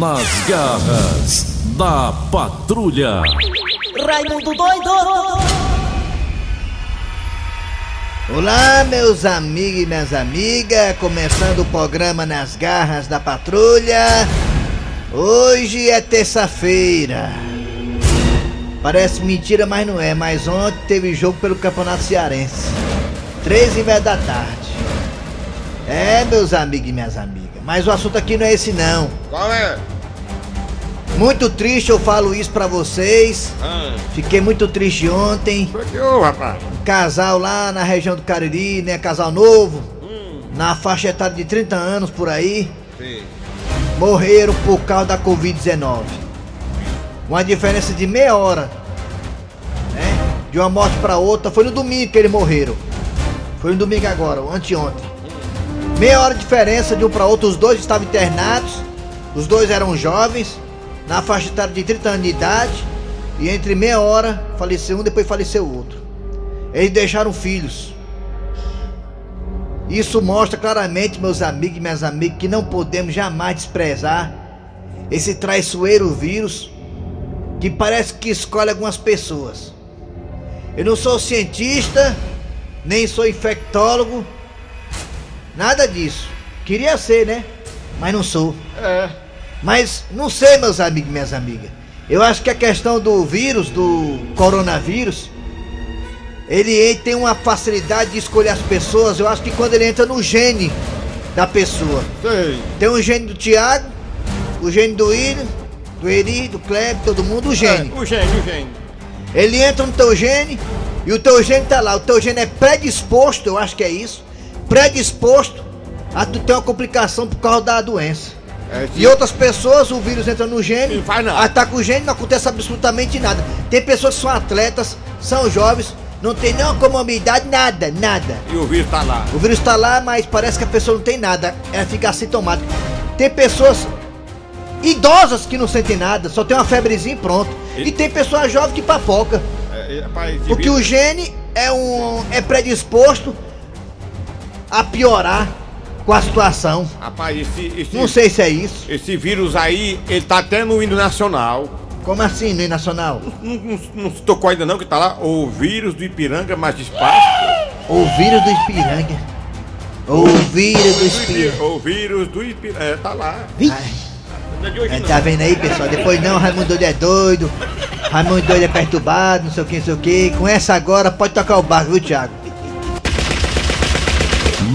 Nas garras da patrulha. Raimundo doido! Olá, meus amigos e minhas amigas, começando o programa Nas Garras da Patrulha. Hoje é terça-feira. Parece mentira, mas não é. Mas ontem teve jogo pelo Campeonato Cearense. Três e meia da tarde. É, meus amigos e minhas amigas. Mas o assunto aqui não é esse não. Qual é? Muito triste eu falo isso pra vocês. Ah, Fiquei muito triste ontem. foi que ô, rapaz? Um casal lá na região do Cariri, né? Casal novo. Hum, Na faixa etária de 30 anos por aí. sim. morreram por causa da Covid-19. Uma diferença de meia hora, né? De uma morte para outra. Foi no domingo que eles morreram. Foi no domingo agora, anteontem. Meia hora de diferença de um para outro. Os dois estavam internados. Os dois eram jovens, na faixa etária de 30 anos de idade. E entre meia hora faleceu um, depois faleceu o outro. Eles deixaram filhos. Isso mostra claramente, meus amigos e minhas amigas, que não podemos jamais desprezar esse traiçoeiro vírus que parece que escolhe algumas pessoas. Eu não sou cientista, nem sou infectólogo, nada disso. Queria ser, né? Mas não sou. É. Mas não sei, meus amigos e minhas amigas. Eu acho que a questão do vírus, do coronavírus, ele tem uma facilidade de escolher as pessoas. Eu acho que quando ele entra no gene da pessoa. Sei. Tem o gene do Tiago, o gene do William, do Eri, do Kleber, todo mundo, o gene. É, o gênio, o gênio. Ele entra no teu gene e o teu gene tá lá. O teu gene é predisposto, eu acho que é isso, predisposto a ter uma complicação por causa da doença. É, E outras pessoas, o vírus entra no gene, Não faz nada. ataca o gene, não acontece absolutamente nada. Tem pessoas que são atletas, são jovens, não tem nenhuma comorbidade, nada, nada. E o vírus tá lá. O vírus tá lá, mas parece que a pessoa não tem nada, ela fica assintomática. Tem pessoas idosas que não sentem nada, só tem uma febrezinha e pronto. E- E tem pessoas jovens que papoca. É, é, rapaz, Porque o vírus- gene é um é predisposto a piorar com a situação. Rapaz, esse, esse, Não sei se é isso. esse vírus aí, ele tá até no hino nacional. Como assim no nacional? Não, não, não se tocou ainda não que tá lá o vírus do Ipiranga mais espaço. O vírus do Ipiranga. O vírus do Ipiranga. O vírus do Ipiranga. É, tá lá. É tá vendo aí, pessoal? Depois não, Raimundo doido é doido. Raimundo doido é perturbado, não sei o que, não sei o que. Com essa agora pode tocar o barco, viu, Thiago?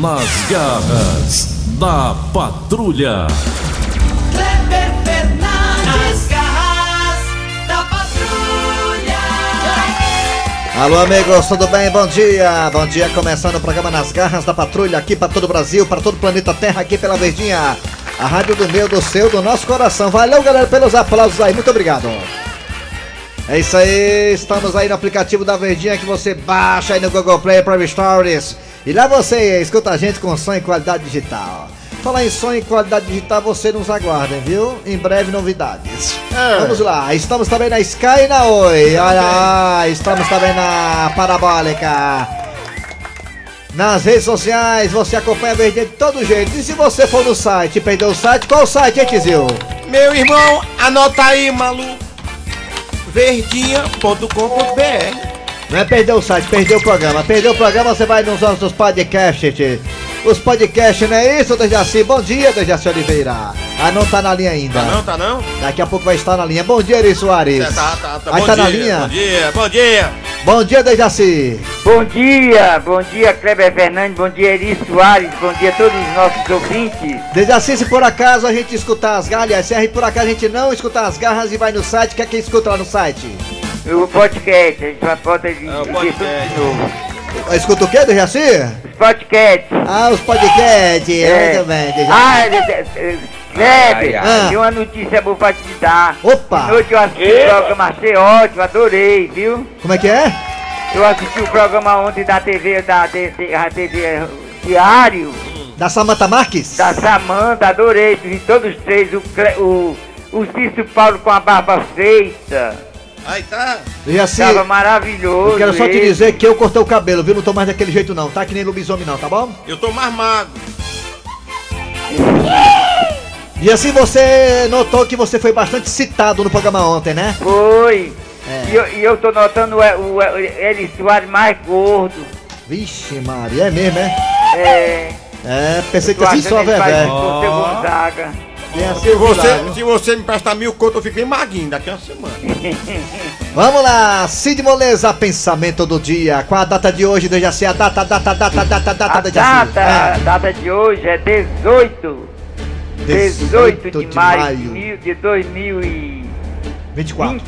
Nas garras da patrulha. Kleber Fernandes, garras da patrulha! Alô, amigos, tudo bem? Bom dia. Bom dia, começando o programa Nas Garras da Patrulha aqui para todo o Brasil, para todo o planeta Terra, aqui pela Verdinha. A rádio do meu, do seu, do nosso coração. Valeu, galera, pelos aplausos aí. Muito obrigado. É isso aí, estamos aí no aplicativo da Verdinha que você baixa aí no Google Play, Prime Stories. E lá você escuta a gente com som em qualidade digital. Falar em som em qualidade digital, você nos aguarda, viu? Em breve novidades. É. Vamos lá, estamos também na Sky e na Oi. Olha lá, estamos também na Parabólica. Nas redes sociais, você acompanha a Verdinha de todo jeito. E se você for no site e perdeu o site, qual o site, hein, Tizil? Meu irmão, anota aí, maluco. Verdinha.com.br Não é perder o site, perder o programa. Perdeu o programa, você vai nos nossos podcasts. Os podcasts, não é isso, Dejaci? Bom dia, Dejaci Oliveira. Ah, não tá na linha ainda. Tá não, tá não? Daqui a pouco vai estar na linha. Bom dia, Eri Soares. É, tá, tá, tá. Aí bom tá na linha? Bom dia, bom dia. Bom dia, Dejaci. Bom dia, bom dia Kleber Fernandes, bom dia Eri Soares, bom dia a todos os nossos ouvintes. Dejaci, se por acaso a gente escutar as aliás, se por acaso a gente não escutar as garras e vai no site, o que é que escuta lá no site? O podcast, a gente vai pode de, É, de novo. Escuta o quê, Dejaci? Os podcasts. Ah, os podcasts. Muito bem, Dejaci. Ah, de- de- de- Kleber, ai. tem uma notícia boa pra te dar. Opa! Hoje eu assisti o programa, achei ótimo, adorei, viu? Como é que é? Eu assisti o programa ontem da TV, da TV, a TV Diário, Da Samanta Marques? da Samanta, adorei, vi todos os três, o, o, o Cício Paulo com a barba feita. Aí tá. Dejaci, Tava maravilhoso. eu quero só te dizer que eu cortei o cabelo, viu? Não tô mais daquele jeito não, tá? Que nem lobisomem não, tá bom? Eu tô mais magro. E assim você notou que você foi bastante citado no programa ontem, né? Foi. É. E, eu, e eu tô notando o, o, o Eli Soares mais gordo. Vixe, Maria, é mesmo, é? É. É, pensei que assim só, velho. parecido Se você, se você me prestar mil conto, eu fico bem maguinho daqui a uma semana. Vamos lá, Cid Moleza, pensamento do dia. Qual a data de hoje, Dejaci? A data, data, data, data, data, A Dejaci. data, a data de hoje é 18. 18 de, maio, de mil- de 2021. 24.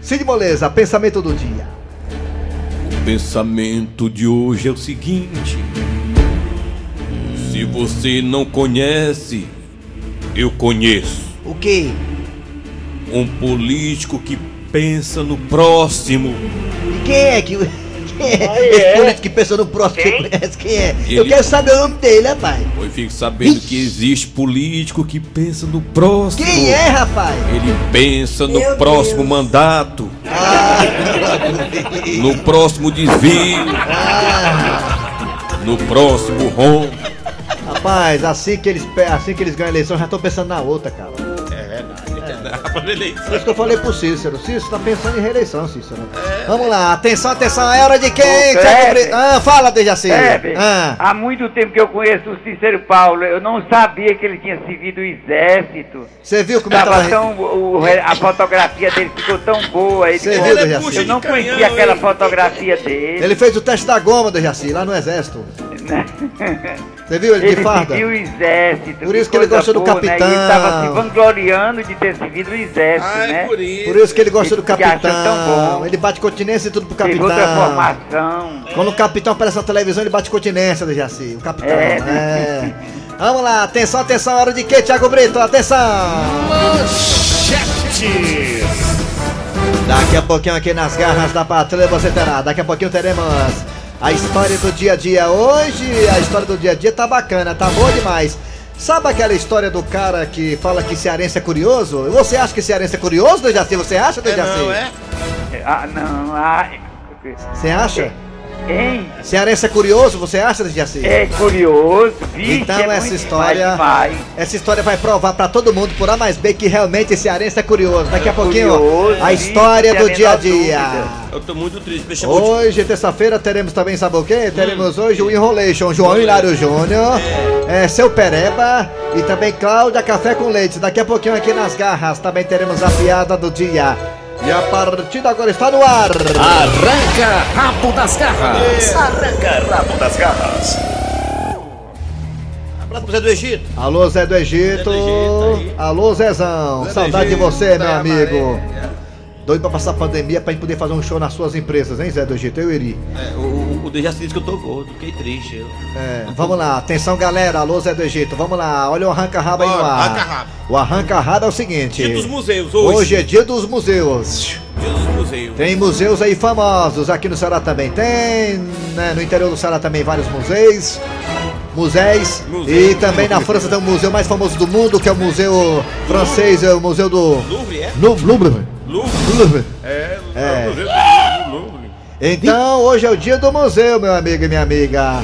Cid Moleza, pensamento do dia. O pensamento de hoje é o seguinte: se você não conhece, eu conheço. O quê? Um político que pensa no próximo. E quem é que. Quem é? Esse político que pensa no próximo que você conhece, quem é? Eu Ele- quero saber o nome dele, rapaz. Eu fico sabendo que existe político que pensa no próximo. Quem é, rapaz? Ele pensa no Meu próximo Deus. mandato, Ah, no próximo desvio, no próximo rombo. Rapaz, assim que eles, assim que eles ganham a eleição, já tô pensando na outra, cara. É verdade. É. Por isso que eu falei pro Cícero. Cícero tá pensando em reeleição, Cícero. Vamos lá, atenção, atenção, é hora de quem? Ah, fala, Dejaci. Ah. há muito tempo que eu conheço o Cícero Paulo. Eu não sabia que ele tinha servido o exército. Você viu como ele Tava tava... tão, o- a fotografia dele ficou tão boa. Ele, Você viu, Dejaci? eu não conhecia aquela fotografia dele. Ele fez o teste da goma, Dejaci, lá no exército. Você viu ele, Ele de farda? serviu o exército. Por isso que ele gosta do boa, né? capitão. E ele tava se vangloriando de ter servido o exército, Ah, né? é por isso. Por isso que ele gosta do Ele tão capitão. bom. Ele bate continência e tudo pro Teve capitão. outra formação. Quando o capitão aparece na televisão, ele bate continência, Dejaci. O capitão. É. É. Vamos lá, atenção, atenção, hora de quê, Thiago Brito? Atenção! Daqui a pouquinho aqui nas garras da patrulha você terá. Daqui a pouquinho teremos a história do dia a dia. Hoje a história do dia a dia tá bacana, tá boa demais. Sabe aquela história do cara que fala que cearense é curioso? Você acha que cearense é curioso, Dejaci? Você acha, É, Dejaci? não, é? Ah, não, ah, Você acha? Hein? Cearense é curioso, você acha, Dejaci? É curioso, vixe, Então é essa história, demais, demais. essa história vai provar pra todo mundo por A mais B que realmente esse cearense é curioso. Daqui a É pouquinho curioso, a vixe, história do sem dia a dia. dúvida. Eu tô muito triste. Hoje, terça-feira, teremos também, sabe o quê? Teremos hoje o Enrolation, João Hilário Júnior, é, Seu Pereba e também Cláudia Café com Leite. Daqui a pouquinho aqui nas garras também teremos a piada do dia. E a partida agora está no ar. Arranca rabo das garras. Abraço pro Zé do Egito. Alô, Zé do Egito. Zé do Egito. Alô, Zezão. Zé Saudade de você, meu amigo. Doido pra passar a pandemia pra gente poder fazer um show nas suas empresas, hein, Zé do Egito? Eu iria. É, o, o, o Dejaci disse que eu tô gordo, fiquei triste. Eu. É, vamos lá, atenção galera, alô Zé do Egito, vamos lá, olha o arranca-rabo aí no ar. arranca-rabo. O arranca-rabo é o seguinte. Dia dos museus, hoje. Hoje é dia dos museus. Dia dos museus. Tem museus aí famosos, aqui no Ceará também tem, né, no interior do Ceará também vários museus. Museus. Museu. E também na França tem o museu mais famoso do mundo, que é o museu francês, é o museu do Louvre, é? Lou- Louvre. Louvre. É, É. é. o museu do Louvre. Então, hoje é o dia do museu, meu amigo e minha amiga.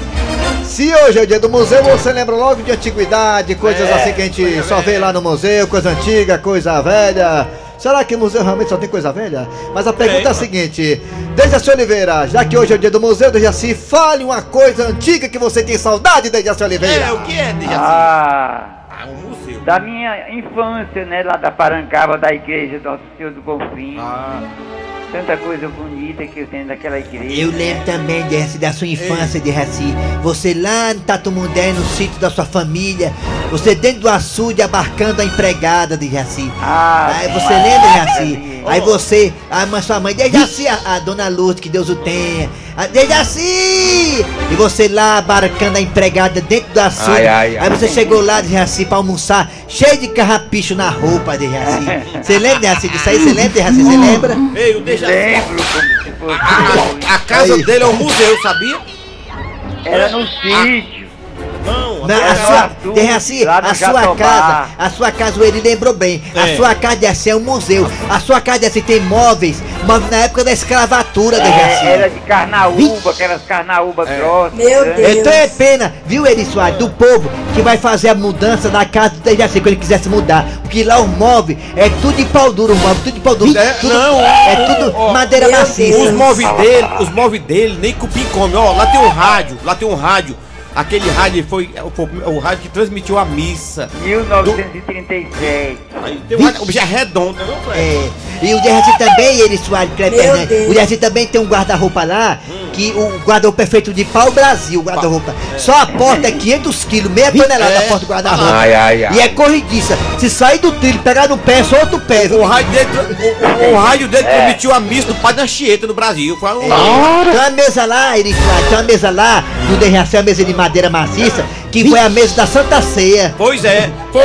Se hoje é o dia do museu, você lembra logo de antiguidade, coisas É, assim que a gente só vê lá no museu, coisa antiga, coisa velha. Será que o museu realmente só tem coisa velha? Mas a pergunta Tem. é a seguinte: Dejaci Oliveira, já que hoje é o dia do museu, Dejaci, fale uma coisa antiga que você tem saudade, Dejaci Oliveira. É, o que é, Dejaci? Ah. Da minha infância, né, lá da Parancaba, da igreja do Nosso Senhor do Bonfim. Ah, Tanta coisa bonita que eu tenho daquela igreja. Eu lembro também de, da sua infância, de Raci. Você lá no Tatumundé, no sítio da sua família. Você dentro do açude abarcando a empregada de Jaci. Ah, Aí você lembra, Jaci? Aí você, a mãe, sua mãe, de Jaci, a, a dona Lourdes, que Deus o tenha. A- De Jaci! E você lá abarcando a empregada dentro ai, ai. Aí você chegou lá de Jaci pra almoçar, cheio de carrapicho na roupa de Jaci. Você lembra, Jaci, disso aí? Você lembra, de? Você lembra? ei, o Dejaci. Lembro como se fosse hoje. A, a casa Aí. dele é um museu, sabia? Era no sítio. Não, Não, Na, é a sua, Dejaci, lá no a sua Jatobá. casa, a sua casa, ele lembrou bem. A É. sua casa deve ser um museu. A sua casa deve tem móveis, móveis na época da escravatura, Dejaci. É, era de carnaúba, aquelas carnaúba grossas. Meu né? Deus. Então é pena, viu, Eri Soares, do povo que vai fazer a mudança da casa do Dejaci, quando ele quisesse mudar. Porque lá o móvel é tudo de pau duro, o móvel, tudo de pau duro. É, tudo, não, é tudo ó, madeira maciça. Os móveis dele, os móveis dele, nem cupim come. Ó, lá tem um rádio, lá tem um rádio. Aquele rádio foi, foi o rádio que transmitiu a missa. 1936. Aí tem um rádio, o bicho é redondo, né, Fred? É, e o Dejaci também, Eri Soares, Fernandes, Deus. o Dejaci também tem um guarda-roupa lá, que o guarda-roupa é feito de pau Brasil, o guarda-roupa. Só a porta é 500 quilos, meia tonelada a porta do guarda-roupa. Ai, ai, ai. E é corridiça. Se sair do trilho, pegar no pé, é só outro pé? O rádio dele, o, o rádio dele transmitiu a missa do Padre Anchieta no Brasil. Foi um. Tem uma mesa lá, Soares, tem uma mesa lá, no Dejaci, uma mesa de madeira maciça, que foi a mesa da Santa Ceia. Pois é, foi.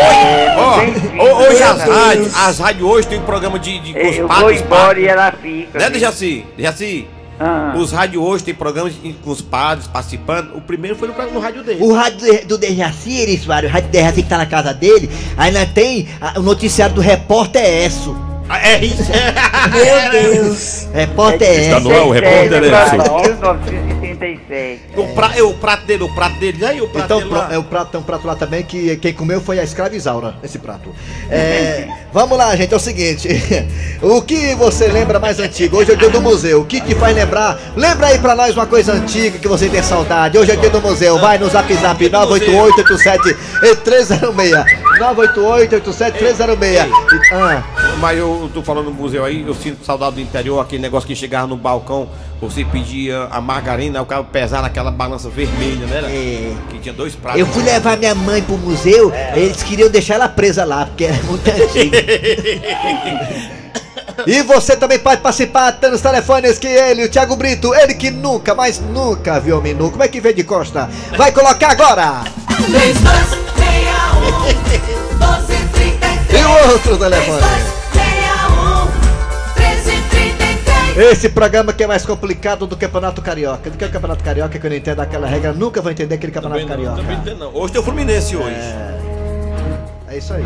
Ó, hoje as rádios, as rádios hoje tem um programa de, de com os Eu vou embora padres. e ela fica. Né? Dejaci? Dejaci? Ah. Os rádios hoje têm programas com os padres participando. O primeiro foi no, no rádio dele. O rádio do Dejaci, Erisvário, o rádio do Dejaci que tá na casa dele, ainda tem a, o noticiário do repórter é Esso. Ah, é isso. Meu Deus. Repórter é, Esso. É está no ar o repórter é Esso. 36. O, pra, é, o prato dele, o prato dele, né? O prato então, dele lá. É, o prato, tem um prato lá também que quem comeu foi a escravizaura, né? esse prato. É, vamos lá, gente, é o seguinte. o que você lembra mais antigo? Hoje é o dia do museu. O que te faz lembrar? Lembra aí pra nós uma coisa antiga que você tem saudade. Hoje é dia do museu. Vai no zap zap 988-87-306. 988-87306. Ah. Mas eu tô falando do museu aí, eu sinto saudade do interior, aquele negócio que chegava no balcão, você pedia a margarina, o cara pesar naquela balança vermelha, né? é. Que tinha dois pratos. Eu fui levar minha mãe pro museu, eles queriam deixar ela presa lá, porque era muito antiga. E você também pode participar, tá nos telefones que ele, o Thiago Brito, ele que nunca, mas nunca viu homem nu. Como é que vem de costa? Vai colocar agora! 3261 1233 E o outro telefone? Esse programa que é mais complicado do Campeonato Carioca. Do que é o Campeonato Carioca, que eu não entendo aquela regra, nunca vou entender aquele Campeonato Também não, também Carioca. tem não. Hoje tem o Fluminense hoje. É isso aí.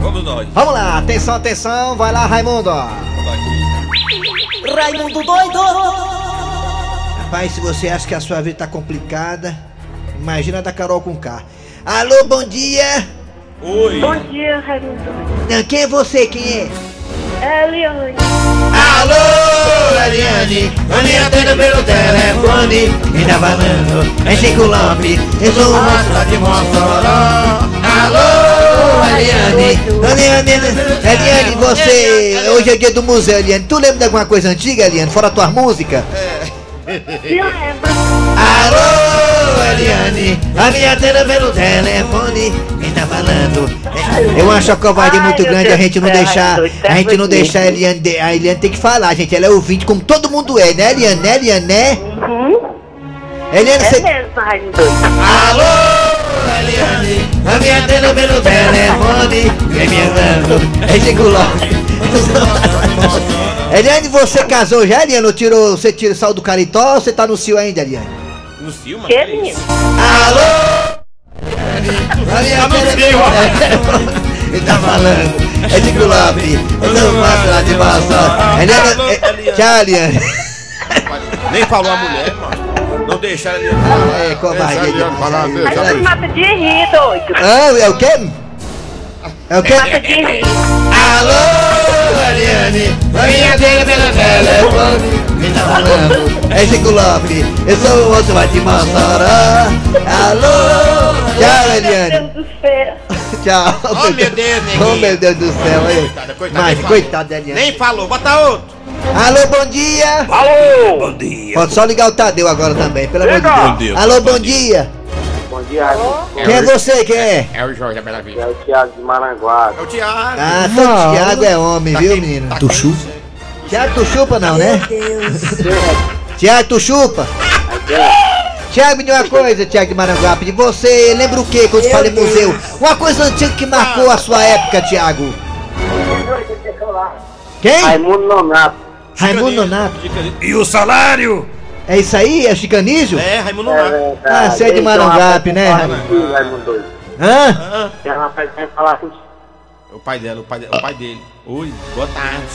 Vamos nós. Vamos lá, atenção, atenção, vai lá, Raimundo. Raimundo doido Rapaz, se você acha que a sua vida tá complicada, imagina a da Carol com K. Alô, bom dia! Oi. Bom dia, Raimundo. Quem é você? Quem é? É Leone. Alô, Ariane, Ariane atenda pelo telefone, me dá falando, é Chico Lopes, eu sou o monstro de Mossoró. Alô, Ariane, Ariane, Ariane, você, hoje é dia do museu, Ariane, tu lembra de alguma coisa antiga, Ariane, fora tua música? Me lembra. Alô, Ariane, a minha atenda pelo telefone, quem tá falando? Eu acho a covardia muito grande a gente não deixar, a gente não deixar a Eliane, de- a Eliane tem que falar, gente, ela é ouvinte como todo mundo é, né, Eliane, né, Eliane, né? Uhum. Eliane, É mesmo. Alô, Eliane, a minha atenda pelo telefone, vem me andando, é Chico Lopes. Eliane, você casou já, Eliane, ou tirou, você tirou, saiu do Caritó ou você tá no cio ainda, Eliane? No Silma? Que menino? Alô? Tá no cio. Ele tá falando. É Chico Lopes. Eu não faço lá de. Eliane, Alô, é- Eliane. Tchau. Nem falou a mulher, mano. Não deixaram ele. É, a você Eliane. mata de rir, doido. Ah, é o quê? É o quê? Mata de rir. Alô, Eliane. A minha filha pelo telefone. Quem tá falando? É Chico Lopes. Eu sou o outro lá de Mossoró. Alô? Tchau, Eliane. Tchau. Oh, meu Deus, neguinho. Oh, meu Deus do céu. aí. Coitada, coitada, Mas, coitado da Eliane. Nem falou, bota outro. Alô, bom dia. Alô! Bom dia. Pode só ligar o Tadeu agora também, pelo amor de. Deus. Bom dia. Alô, bom dia. Bom dia. Quem é você? Quem é? É o Jorge da Bela Vista. É o Thiago de Maranguape. É o Thiago. Ah, todo Thiago é homem, Tá viu, menino? tá Tu chupa? Thiago, tu chupa não, né? Meu Deus. Tiago, tu chupa? Tiago, me diga uma coisa, Tiago de Maranguape. De você, lembra o que quando Meu fala em Deus. museu? Uma coisa antiga que marcou a sua época, Tiago. Quem? Raimundo Nonato. Raimundo Nonato. E o salário? É isso aí? É chicanísio? É, Raimundo Nonato. Ah, você é de Marangape, né, Raimundo? Raimundo? Hã? Tem um rapaz que quer falar com o pai dela, o pai, de- o pai dele. Oi, boa tarde.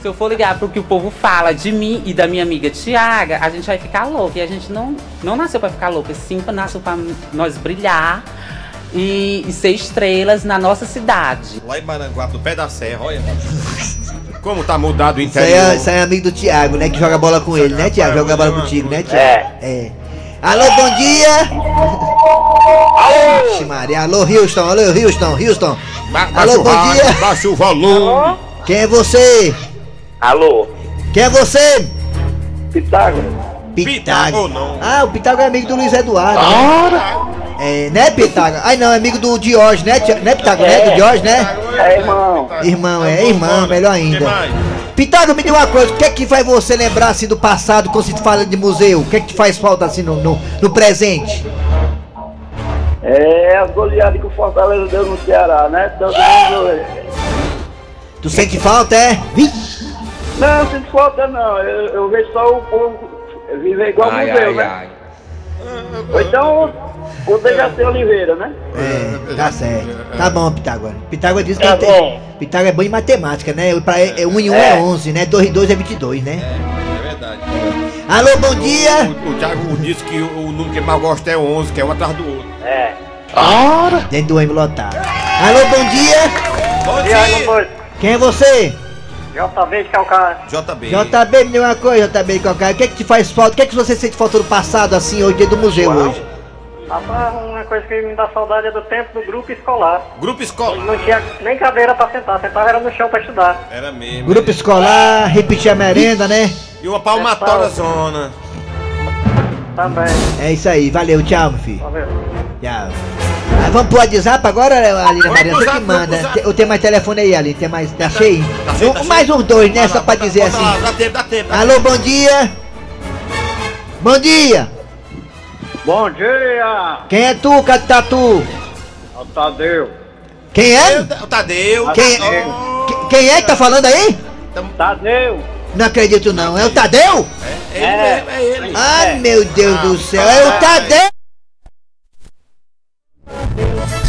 Se eu for ligar pro que o povo fala de mim e da minha amiga Tiaga, a gente vai ficar louco. E a gente não, não nasceu pra ficar louco, sim nasceu pra nós brilhar e, e ser estrelas na nossa cidade. Lá em Maranguape, no pé da serra, olha. Como tá mudado o Isso aí, interior. é, isso aí é amigo do Thiago, né? Que joga bola com ele, né, Thiago? Joga bola contigo, né, Thiago? É. É. Alô, bom dia! Alô! Maria, alô, Houston, alô, Houston, Houston. Ba Alô, bom rádio, dia. Baixa o volume. Quem é você? Alô? Quem é você? Pitágoras? Pitágoras, não. Ah, o Pitágoras é amigo do Luiz Eduardo. né? É, né, Pitágoras? Ai, não, é amigo do Diógenes, né, né Pitágoras? Né, do Diógenes, né? É, irmão. Irmão, é irmão, melhor ainda. Pitágoras, me diga uma coisa, o que é que faz você lembrar assim do passado quando se fala de museu? O que é que te faz falta assim no, no, no presente? É as goleadas que o Fortaleza deu no Ceará, né? Todo mundo. Tu sente falta, é? Vixe. Não, não sinto falta não. Eu, eu vejo só o povo viver igual museu, né? Ou então o Dejaci Oliveira, né? É, tá certo. Tá bom, Pitágoras. Pitágoras diz que Tá tem- bom. Pitágoras é bom em matemática, né? Pra, é, 1 em 1 é 11, né? 2 em 2 é 22, né? É verdade. Alô, bom dia! O, o Thiago disse que o, o número que mais gosta é 11, que é um atrás do outro. É. Dentro do M lotado. Alô, bom dia! Bom E dois? Quem é você? JB de Calcaia. JB. JB, me diga uma coisa, JB de qualquer. O que é que te faz falta? O que é que você sente falta do passado, assim, hoje, dia do museu hoje? Rapaz, uma coisa que me dá saudade é do tempo do grupo escolar. Grupo escola. Não tinha nem cadeira pra sentar, sentava era no chão pra estudar. Era mesmo. Grupo escolar, repetir a merenda, né? E uma palmatória zona. Também. É isso aí, valeu, tchau, meu filho. Valeu. Tchau. Ah, vamos pro WhatsApp agora, Aline Vamos Maria? pro Você que manda. Eu tenho mais telefone aí, Aline. Tem mais. Tá cheio? Tá cheio, tá Um- mais uns dois, né? Só pra dizer assim. Dá tempo, dá tempo. Alô, bom dia! Bom dia! Bom dia! Quem é tu, Catatu? É o Tadeu. Quem é? tempo. O Tadeu. Quem, Oh, que- quem é que tá falando aí? Tadeu! Não acredito não. É o Tadeu? É ele mesmo, é ele. Ai, meu Deus do céu. É o Tadeu!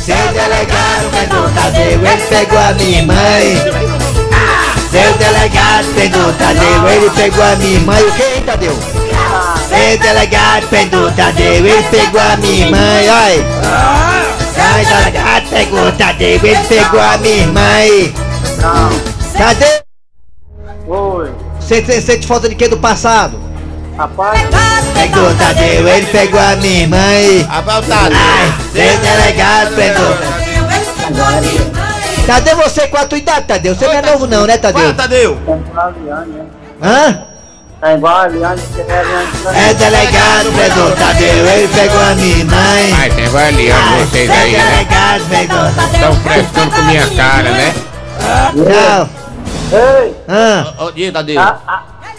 Seu delegado pegou o Tadeu, ele pegou a minha mãe. Seu delegado pegou o Tadeu, ele pegou a minha mãe. O que, hein, Tadeu? Seu delegado pegou o Tadeu, ele pegou a minha mãe, olha. Seu delegado pegou o Tadeu, ele pegou a minha mãe. Tadeu, Oi. você sente falta de quê do passado? Rapaz, Pegou o Tadeu, ele pegou a minha mãe. Rapaz, o Tadeu. Ai, seu delegado pegou. Tadeu, você com a tua idade, Tadeu? Você não é novo não, né, Fala, Tadeu? Tadeu. tá igual a Liane, né? Hã? Tá igual a Liane, que é a Liane. É delegado, pegou Tadeu, ele pegou a minha mãe. Ai, tem avaliando vocês aí, É né? delegado, pegou. Estão frescando com minha cara, né? Tchau. Ei! Hã? Ó, diga, Tadeu.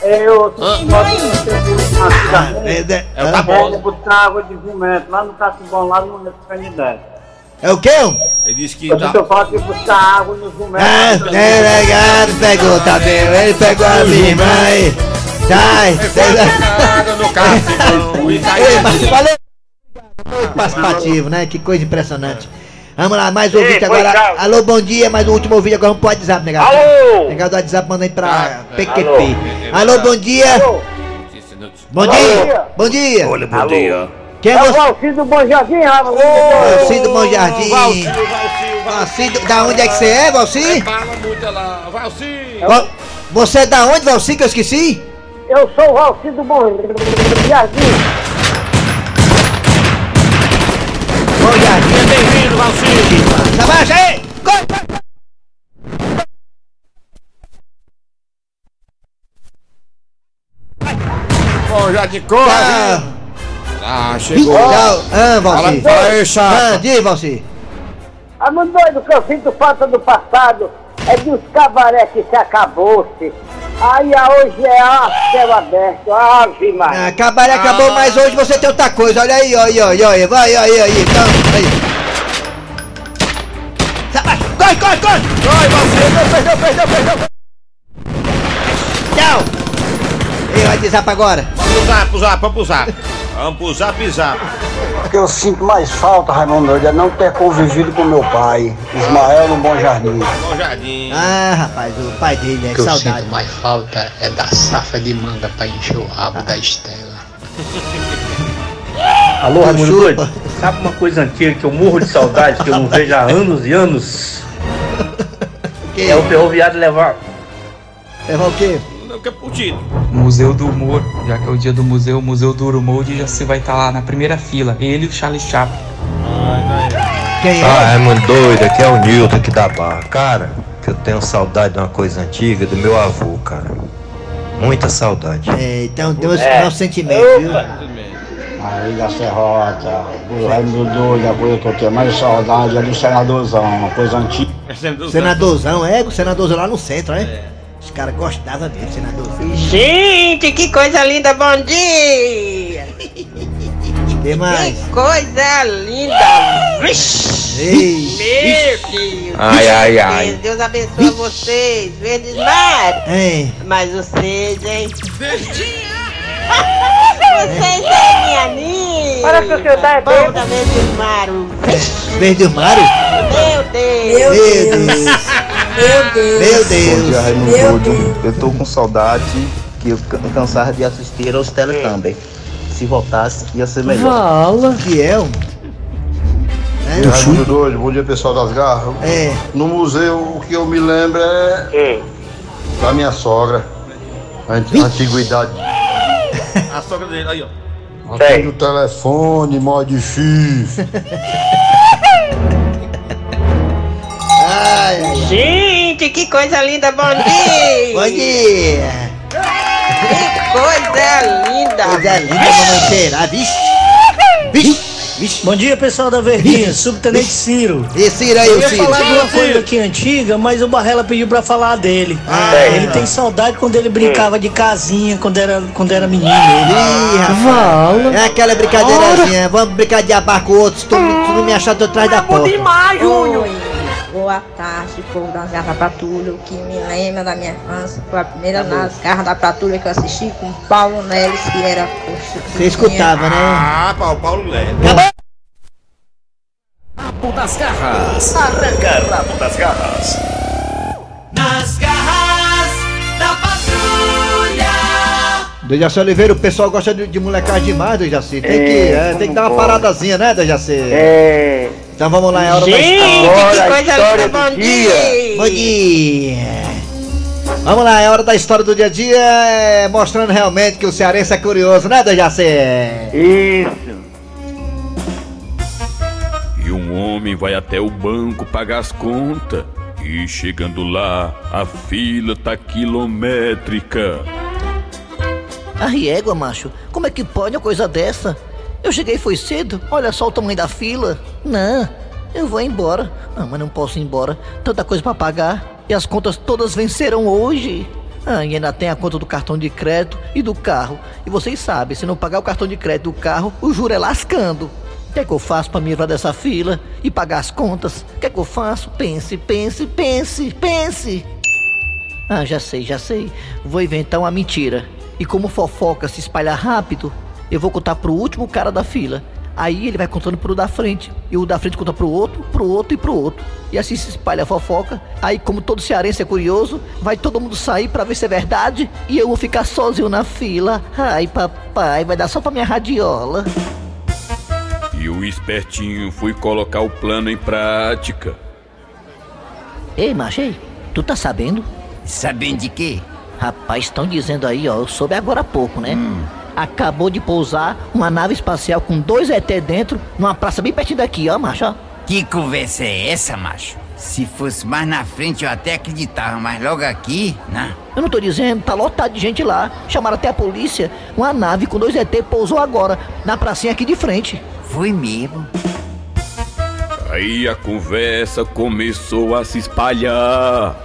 Ah, ah, eu É, É o hã? Tabosa. vou buscar água de jumento lá no Cacibão, lá no Momento Canidé. É o quê? Ele disse que Eu tá. eu falo que buscar água no jumento. É, delegado, pegou o Tadeu, ele pegou a minha mãe. Sai. Água no aí. Ei, mas valeu. Muito participativo, né? Que coisa impressionante. Vamos lá, mais um ouvinte foi, agora. tchau. Alô, bom dia, mais um último ouvinte agora vamos pro WhatsApp, negado. Alô! Negado do WhatsApp, manda aí pra Ah, PQP. alô. Alô, bom dia. Alô? Bom Alô. dia. Bom dia. Olha, bom dia. Quem é É o você? Valci do Bom Jardim, rapaz. Valci do Bom Jardim. Valci, Valci, Valci, do- da onde é que você é, Valci? Fala muito lá. Valci. Val- Você é da onde, Valci, que eu esqueci? Eu sou o Valci do Bom Jardim. Bom Jardim. Bem-vindo, Valci. Sabaixa aí! Corre. Bom, já de cor. Tchau. Ah, chegou. Tchau. Ah, Valci. Fala aí, chapa. Ah, diz, Valci. A doido que eu sinto falta do passado é dos cabaré que se acabou-se. Aí a hoje é a céu aberto, ave Maria. Ah, cabaré acabou, mas hoje você tem outra coisa. Olha aí, olha aí, olha aí. Vai, aí, aí. Então, aí. Corre, corre, corre. Vai, Valci. Perdeu, perdeu, perdeu, perdeu. Tchau. Ei, vai zap zap agora. Vamos pro zap, pro zap, vamos pro zap. Vamos pro zap zap. O que eu sinto mais falta, Raimundo é não ter convivido com meu pai, Ismael no Bom Jardim. Bom jardim. Ah, rapaz, o pai dele, é O que eu saudade. sinto mais falta é da safra de manga pra encher o rabo da Estela. Alô, Raimundo Doido? Sabe uma coisa antiga que eu morro de saudade, que eu não vejo há anos e anos? É o ferroviário levar. Levar o quê? Não, que é putinho. Museu do Humor, já que é o dia do museu, o Museu do Humor, já você vai estar lá na primeira fila. Ele e o Charlie Chaplin. Quem Ah, Raimundo doido, aqui é o Nilton aqui da Barra. Cara, que eu tenho saudade de uma coisa antiga do meu avô, cara. Muita saudade. É, então Deus É. nosso sentimento, viu? Aí da Serrota, o Raimundo Doido, a coisa que eu tenho mais saudade é do senadorzão, uma coisa antiga. Senadorzão, é? O senadorzão lá no centro, é? Os caras gostavam dele, senadorzão. Gente, que coisa linda, bom dia! que mais? Que coisa linda! Vixe! Ei. Meu Deus! Ai, ai, ai. Deus abençoe vocês, verdes mar! Hein? Mas vocês, hein? Vocês é minha linda! Para que o senhor tá é Bom da verdes mar! Verde Mário? Meu Deus! Meu Deus! Meu Deus! Meu Bom dia, Deus! Raimundo Doido. Eu tô com saudade que eu can- cansava de assistir aos Teletubbies. Se voltasse, ia ser melhor. Vala. Que é, um? E Raimundo Doido, bom dia pessoal das garras. É. No museu, o que eu me lembro é da minha sogra. A ant- antiguidade. A sogra dele, aí, ó. Atende o telefone, mó difícil. Ai, ai, ai. Gente, que coisa linda, bom dia! Bom dia! Que coisa linda! Coisa linda, mamãe será, vixe! Vixe! Vixe! Bom dia, pessoal da Verdinha, Subtenente Ciro. E Ciro aí, Eu o ia Ciro. falar de uma coisa aqui antiga, mas o Barrela pediu pra falar dele. Ah. ele tem saudade quando ele brincava de casinha, quando era, quando era menino. Ele. Ih, rapaz. É aquela brincadeirazinha. Vamos brincar de abar com outros. Tu, tu não me achar, tô atrás da porta. Oi, boa tarde, povo das garras da patrulha. O que me lembra da minha infância foi a primeira nas garras da patrulha que eu assisti com Paulo Neves, que era coxa. Você escutava, né? Ah, Paulo, Paulo Lé. Rabo das garras. Arranca rabo das garras. Nas garras da patrulha. Dejaci Oliveira, o pessoal gosta de, de molecagem demais, Dejaci. Tem que, É, é, tem que dar uma pode? paradazinha, né, Dejaci? É. Então vamos lá, é hora Gente, da que história. coisa história linda, do bom dia. dia! Bom dia! Vamos lá, é hora da história do dia a dia, é, mostrando realmente que o cearense é curioso, né, Dejaci? Isso. Homem vai até o banco pagar as contas. E chegando lá, a fila tá quilométrica. Ai, égua, macho. Como é que pode uma coisa dessa? Eu cheguei foi cedo. Olha só o tamanho da fila. Não, eu vou embora. Ah, mas não posso ir embora. Tanta coisa pra pagar. E as contas todas venceram hoje. Ah, e ainda tem a conta do cartão de crédito e do carro. E vocês sabem, se não pagar o cartão de crédito do carro, o juro é lascando. O que é que eu faço pra me livrar dessa fila e pagar as contas? O que é que eu faço? Pense, pense, pense, pense. Ah, já sei, já sei. Vou inventar uma mentira. E como fofoca se espalha rápido, eu vou contar pro último cara da fila. Aí ele vai contando pro da frente. E o da frente conta pro outro, pro outro e pro outro. E assim se espalha a fofoca. Aí, como todo cearense é curioso, vai todo mundo sair pra ver se é verdade. E eu vou ficar sozinho na fila. Ai, papai, vai dar só pra minha radiola. E o espertinho foi colocar o plano em prática. Ei, Machei, tu tá sabendo? Sabendo de quê? Rapaz, estão dizendo aí, ó, eu soube agora há pouco, né? Acabou de pousar uma nave espacial com dois ET dentro, numa praça bem pertinho daqui, ó, macho, ó. Que conversa é essa, macho? Se fosse mais na frente eu até acreditava, mas logo aqui, né? Eu não tô dizendo, tá lotado de gente lá. Chamaram até a polícia. Uma nave com dois ET pousou agora, na pracinha aqui de frente. Foi mesmo. Aí a conversa começou a se espalhar.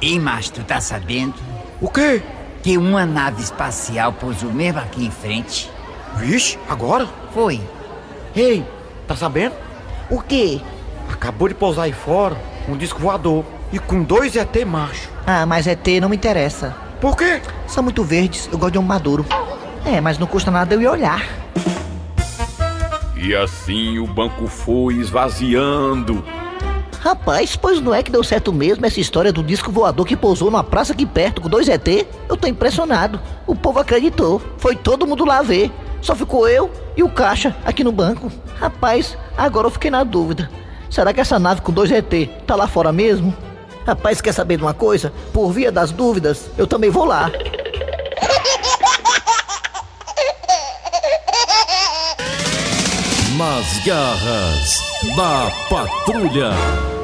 Ei, macho, tu tá sabendo? O quê? Que uma nave espacial pousou mesmo aqui em frente. Vixe, agora? Foi. Ei, tá sabendo? O quê? Acabou de pousar aí fora um disco voador e com dois ET macho. Ah, mas ET não me interessa. Por quê? São muito verdes, eu gosto de um maduro. É, mas não custa nada eu ir olhar. E assim o banco foi esvaziando. Rapaz, pois não é que deu certo mesmo essa história do disco voador que pousou numa praça aqui perto com dois ET? Eu tô impressionado. O povo acreditou. Foi todo mundo lá ver. Só ficou eu e o caixa aqui no banco. Rapaz, agora eu fiquei na dúvida. Será que essa nave com dois ET tá lá fora mesmo? Rapaz, quer saber de uma coisa? Por via das dúvidas, eu também vou lá. Nas garras da patrulha.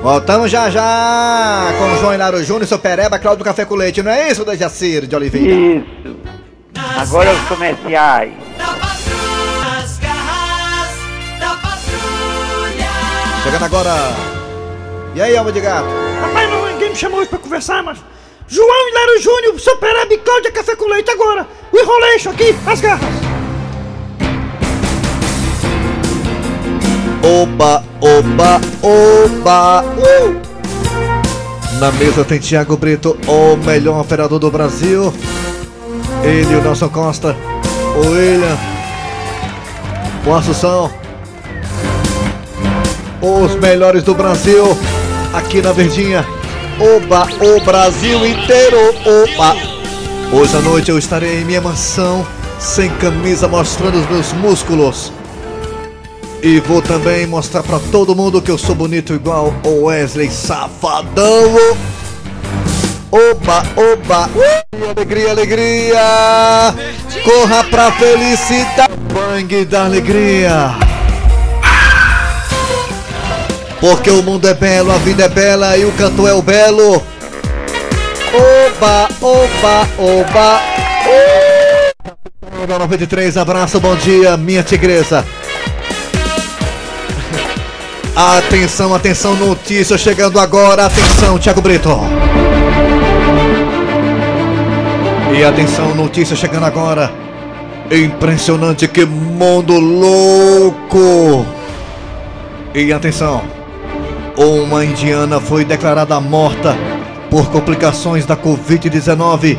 Voltamos já já com o João Hilário Júnior, seu Pereba, Cláudio Café com Leite, não é isso, Dejacir de Oliveira? Isso. Agora os comerciais. Nas garras da patrulha. Chegando agora. E aí, alma de gato? Rapaz, não, ninguém me chamou hoje pra conversar, mas. João Hilário Júnior, seu Pereba e Cláudia Café com Leite agora. O enroleixo aqui, as garras. Oba, oba, oba! Uh! Na mesa tem Thiago Brito, o melhor operador do Brasil. Ele, o Nelson Costa, o William, o Assunção. Os melhores do Brasil, aqui na Verdinha. Oba, o Brasil inteiro, oba! Hoje à noite eu estarei em minha mansão, sem camisa, mostrando os meus músculos. E vou também mostrar pra todo mundo que eu sou bonito igual o Wesley Safadão. Oba, oba, uh, alegria, alegria. Corra pra felicidade, bang da alegria. Porque o mundo é belo, a vida é bela e o canto é o belo. Oba, oba, oba. Uh! 93, abraço, bom dia, minha tigresa. Atenção, atenção, notícia chegando agora. Atenção, Thiago Brito. E atenção, notícia chegando agora. Impressionante, que mundo louco. E atenção, uma indiana foi declarada morta por complicações da Covid-19.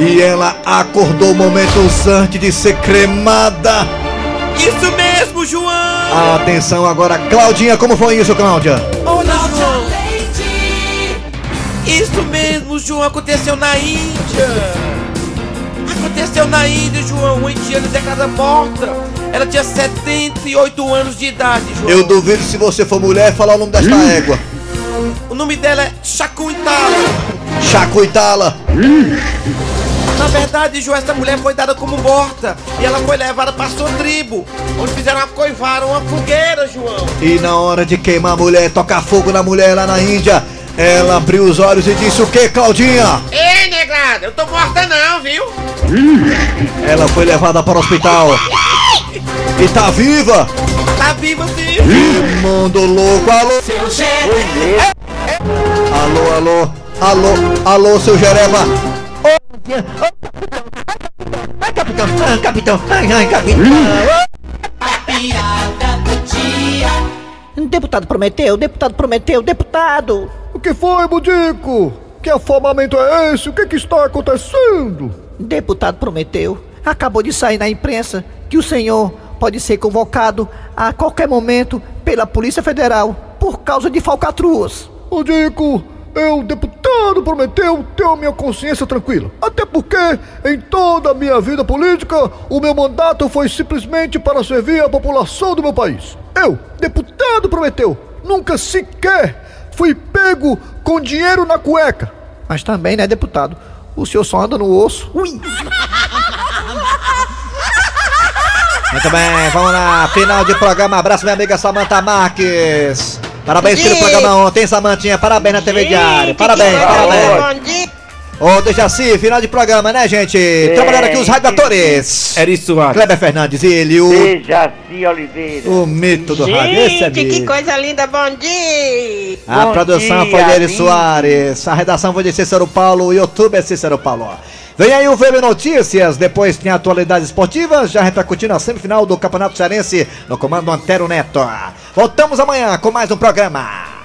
E ela acordou momentos antes de ser cremada. Isso mesmo, João! Atenção agora, Claudinha, como foi isso, Cláudia? Olha, João! Isso mesmo, João, aconteceu na Índia! Aconteceu na Índia, João, uma indiana declarada morta. Ela tinha 78 anos de idade, João. Eu duvido se você for mulher falar o nome desta égua. O nome dela é Chacuitala. Chacuitala. Na verdade, João, essa mulher foi dada como morta e ela foi levada para sua tribo, onde fizeram uma coivara, uma fogueira, João. E na hora de queimar a mulher, tocar fogo na mulher lá na Índia, ela abriu os olhos e disse o que, Claudinha? Ei, negrada, eu tô morta não, viu? Ela foi levada para o hospital. E tá viva? Tá viva sim. Mundo louco, alô? Seu. Alô, alô, alô, alô, seu Jereba. Ai, capitão, ai, capitão, ai, ai, capitão. Piada do dia. Deputado prometeu, deputado prometeu, deputado. O que foi, Budico? Que afamamento é esse? O que, que está acontecendo? Deputado prometeu. Acabou de sair na imprensa que o senhor pode ser convocado a qualquer momento pela Polícia Federal por causa de falcatruas. Budico, eu, deputado, prometeu ter a minha consciência tranquila. Até porque, em toda a minha vida política, o meu mandato foi simplesmente para servir a população do meu país. Eu, deputado, prometeu, nunca sequer fui pego com dinheiro na cueca. Mas também, né, deputado? O senhor só anda no osso. Ui! Muito bem, vamos lá. Final de programa. Abraço, minha amiga Samanta Marques. Parabéns pelo programa ontem, Samantinha. Parabéns na TV Diário. Parabéns, parabéns. Ô, Dejaci, final de programa, né, gente? Trabalharam aqui os radiadores. Eri Soares. Kleber Fernandes e ele, o, Dejaci Oliveira. o mito do rádio. Esse é Gente, que coisa linda, bom dia! A Bom produção dia, foi de Eri. Soares. A redação foi de Cícero Paulo. O YouTube é Cícero Paulo. Vem aí o VB Notícias. Depois tem atualidades esportivas. Já repercutindo a semifinal do Campeonato Cearense no comando Antero Neto. Voltamos amanhã com mais um programa.